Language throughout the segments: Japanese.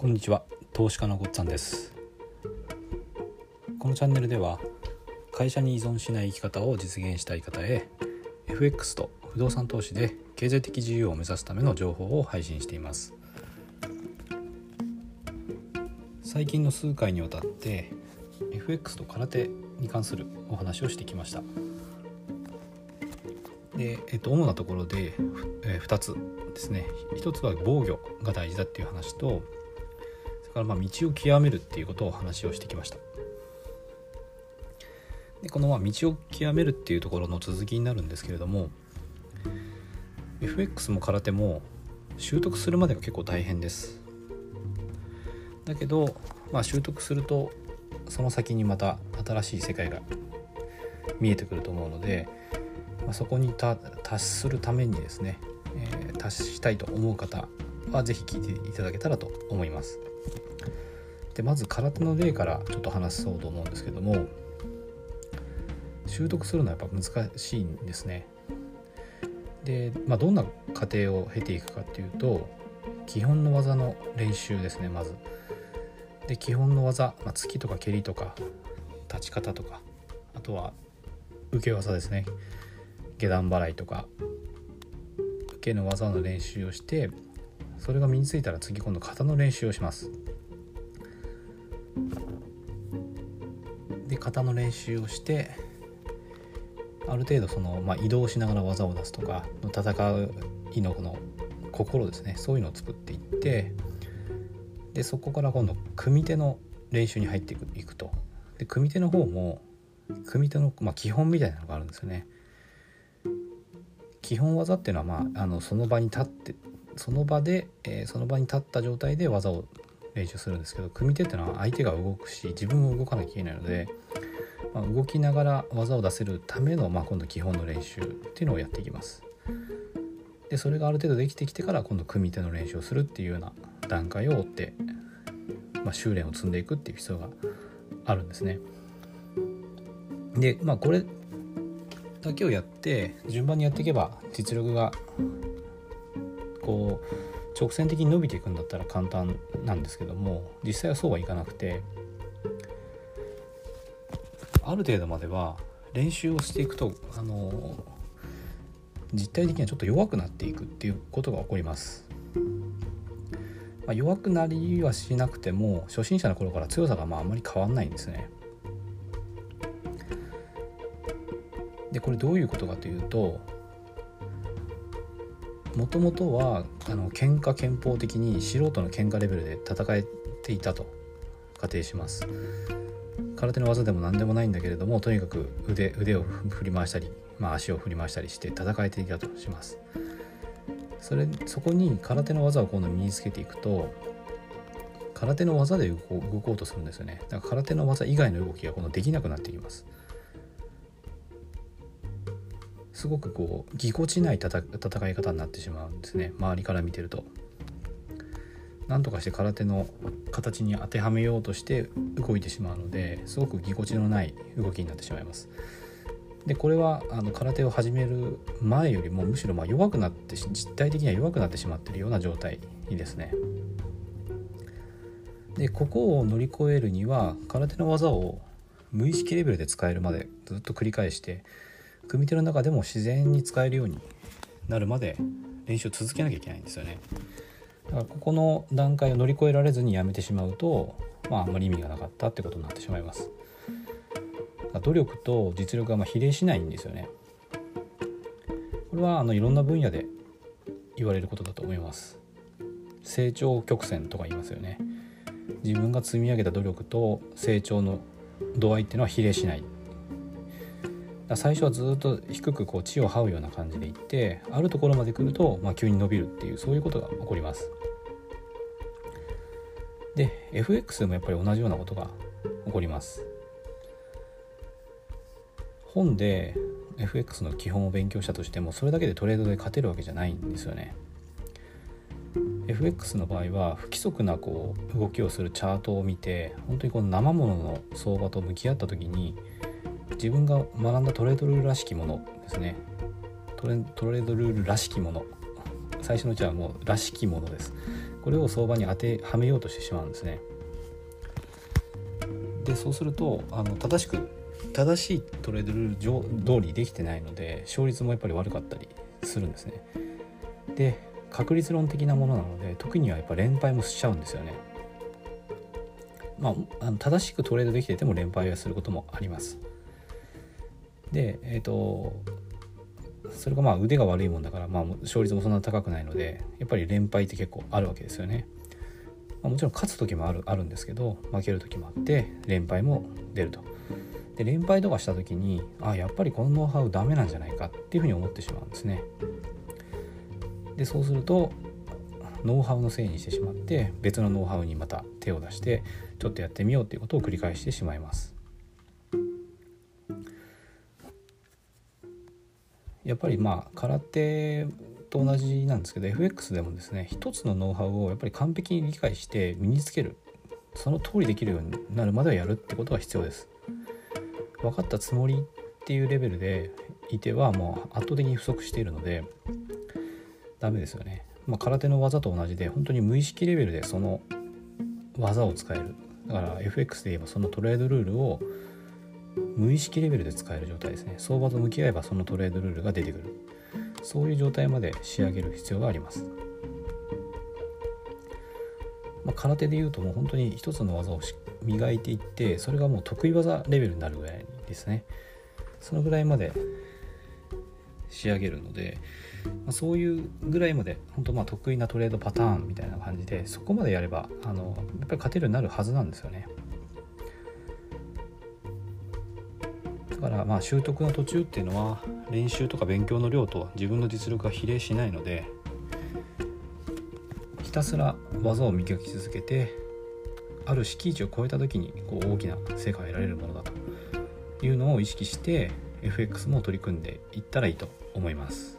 こんにちは。投資家のごっつぁんです。このチャンネルでは会社に依存しない生き方を実現したい方へ FX と不動産投資で経済的自由を目指すための情報を配信しています。最近の数回にわたって FX と空手に関するお話をしてきました。で、えっと、主なところで、えー、2つですね。1つは防御が大事だっていう話とそれからまあ道を極めるっていうことを話をしてきました。でこのまあ道を極めるっていうところの続きになるんですけれども FX も空手も習得するまでが結構大変です。だけど、まあ、習得するとその先にまた新しい世界が見えてくると思うので、まあ、そこに達するためにですね、えー、達したいと思う方は是非聞いていただけたらと思います。でまず空手の例からちょっと話そうと思うんですけども習得するのはやっぱ難しいんですね。で、まあ、どんな過程を経ていくかっていうと基本の技の練習ですねまず。で基本の技、まあ、突きとか蹴りとか立ち方とかあとは受け技ですね下段払いとか受けの技の練習をしてそれが身についたら次今度型の練習をします。で型の練習をしてある程度その、まあ、移動しながら技を出すとか戦いのこの心ですね。そういうのを作っていってでそこから今度組手の練習に入っていくと。で組手の方も組手の、まあ、基本みたいなのがあるんですよね。基本技っていうのは、まあ、あのその場に立ってその場で、えー、その場に立った状態で技を練習するんですけど組手っていうのは相手が動くし自分も動かなきゃいけないので、まあ、動きながら技を出せるための、まあ、今度基本の練習っていうのをやっていきますでそれがある程度できてきてから今度組手の練習をするっていうような段階を追って、まあ、修練を積んでいくっていう必要があるんですね。でまあこれだけをやって順番にやっていけば実力がこう直線的に伸びていくんだったら簡単なんですけども実際はそうはいかなくてある程度までは練習をしていくとあの実体的にはちょっと弱くなっていくっていうことが起こります。まあ、弱くなりはしなくても初心者の頃から強さがまああまり変わんないんですね。でこれどういうことかというともともとはあの喧嘩憲法的に素人の喧嘩レベルで戦えていたと仮定します。空手の技でも何でもないんだけれどもとにかく腕腕を振り回したり、まあ、足を振り回したりして戦えていたとします。それそこに空手の技を今度身につけていくと空手の技で動こうとするんですよねだから空手の技以外の動きが今度できなくなってきますすごくこうぎこちない戦い方になってしまうんですね。周りから見てると。なんとかして空手の形に当てはめようとして動いてしまうのですごくぎこちのない動きになってしまいます。でこれはあの空手を始める前よりもむしろま弱くなって実体的には弱くなってしまっているような状態にですね。でここを乗り越えるには空手の技を無意識レベルで使えるまでずっと繰り返して組手の中でも自然に使えるようになるまで練習を続けなきゃいけないんですよねだからここの段階を乗り越えられずにやめてしまうとまああんまり意味がなかったってことになってしまいます努力と実力がま比例しないんですよね。これはあのいろんな分野で言われることだと思います。成長曲線とか言いますよね。自分が積み上げた努力と成長の度合いっていうのは比例しない。最初はずっと低くこう地を這うような感じでいってあるところまで来ると、まあ、急に伸びるっていうそういうことが起こります。で FX でもやっぱり同じようなことが起こります。本で FX の基本を勉強したとしてもそれだけでトレードで勝てるわけじゃないんですよね。FX の場合は不規則なこう動きをするチャートを見て本当にこの生ものの相場と向き合った時に自分が学んだトレードルールらしきものですね。トレトレードルールらしきもの。最初のうちはもうらしきものです。これを相場に当てはめようとしてしまうんですね。でそうするとあの正しく正しいトレードルール通りできてないので勝率もやっぱり悪かったりするんですね。で確率論的なものなので時にはやっぱ連敗もしちゃうんですよね。まあ、正しくトレードできてても連敗はすることもあります。でえっ、ー、とそれがまあ腕が悪いもんだから、まあ、勝率もそんな高くないのでやっぱり連敗って結構あるわけですよね、まあ、もちろん勝つ時もあるあるんですけど負ける時もあって連敗も出ると。で連敗とかした時にあやっぱりこのノウハウダメなんじゃないかっていうふうに思ってしまうんですね。でそうするとノウハウのせいにしてしまって別のノウハウにまた手を出してちょっとやってみようっていうことを繰り返してしまいます。やっぱりまあ空手と同じなんですけど FX でもですね一つのノウハウをやっぱり完璧に理解して身につける。その通りできるようになるまではやるってことが必要です。分かったつもりっていうレベルでいてはもう圧倒的に不足しているのでダメですよね、まあ、空手の技と同じで本当に無意識レベルでその技を使える。だから FX で言えばそのトレードルールを無意識レベルで使える状態ですね。相場と向き合えばそのトレードルールが出てくる。そういう状態まで仕上げる必要があります、まあ、空手でいうともう本当に一つの技を磨いていってそれがもう得意技レベルになるぐらいですね。そのぐらいまで仕上げるので、まあ、そういうぐらいまで本当まあ得意なトレードパターンみたいな感じでそこまでやればあのやっぱり勝てるようになるはずなんですよね。からまあ習得の途中っていうのは練習とか勉強の量と自分の実力が比例しないのでひたすら技を磨き続けてある敷地を超えた時にこう大きな成果を得られるものだというのを意識して FX も取り組んでいったらいいと思います。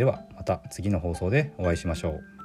ではまた次の放送でお会いしましょう。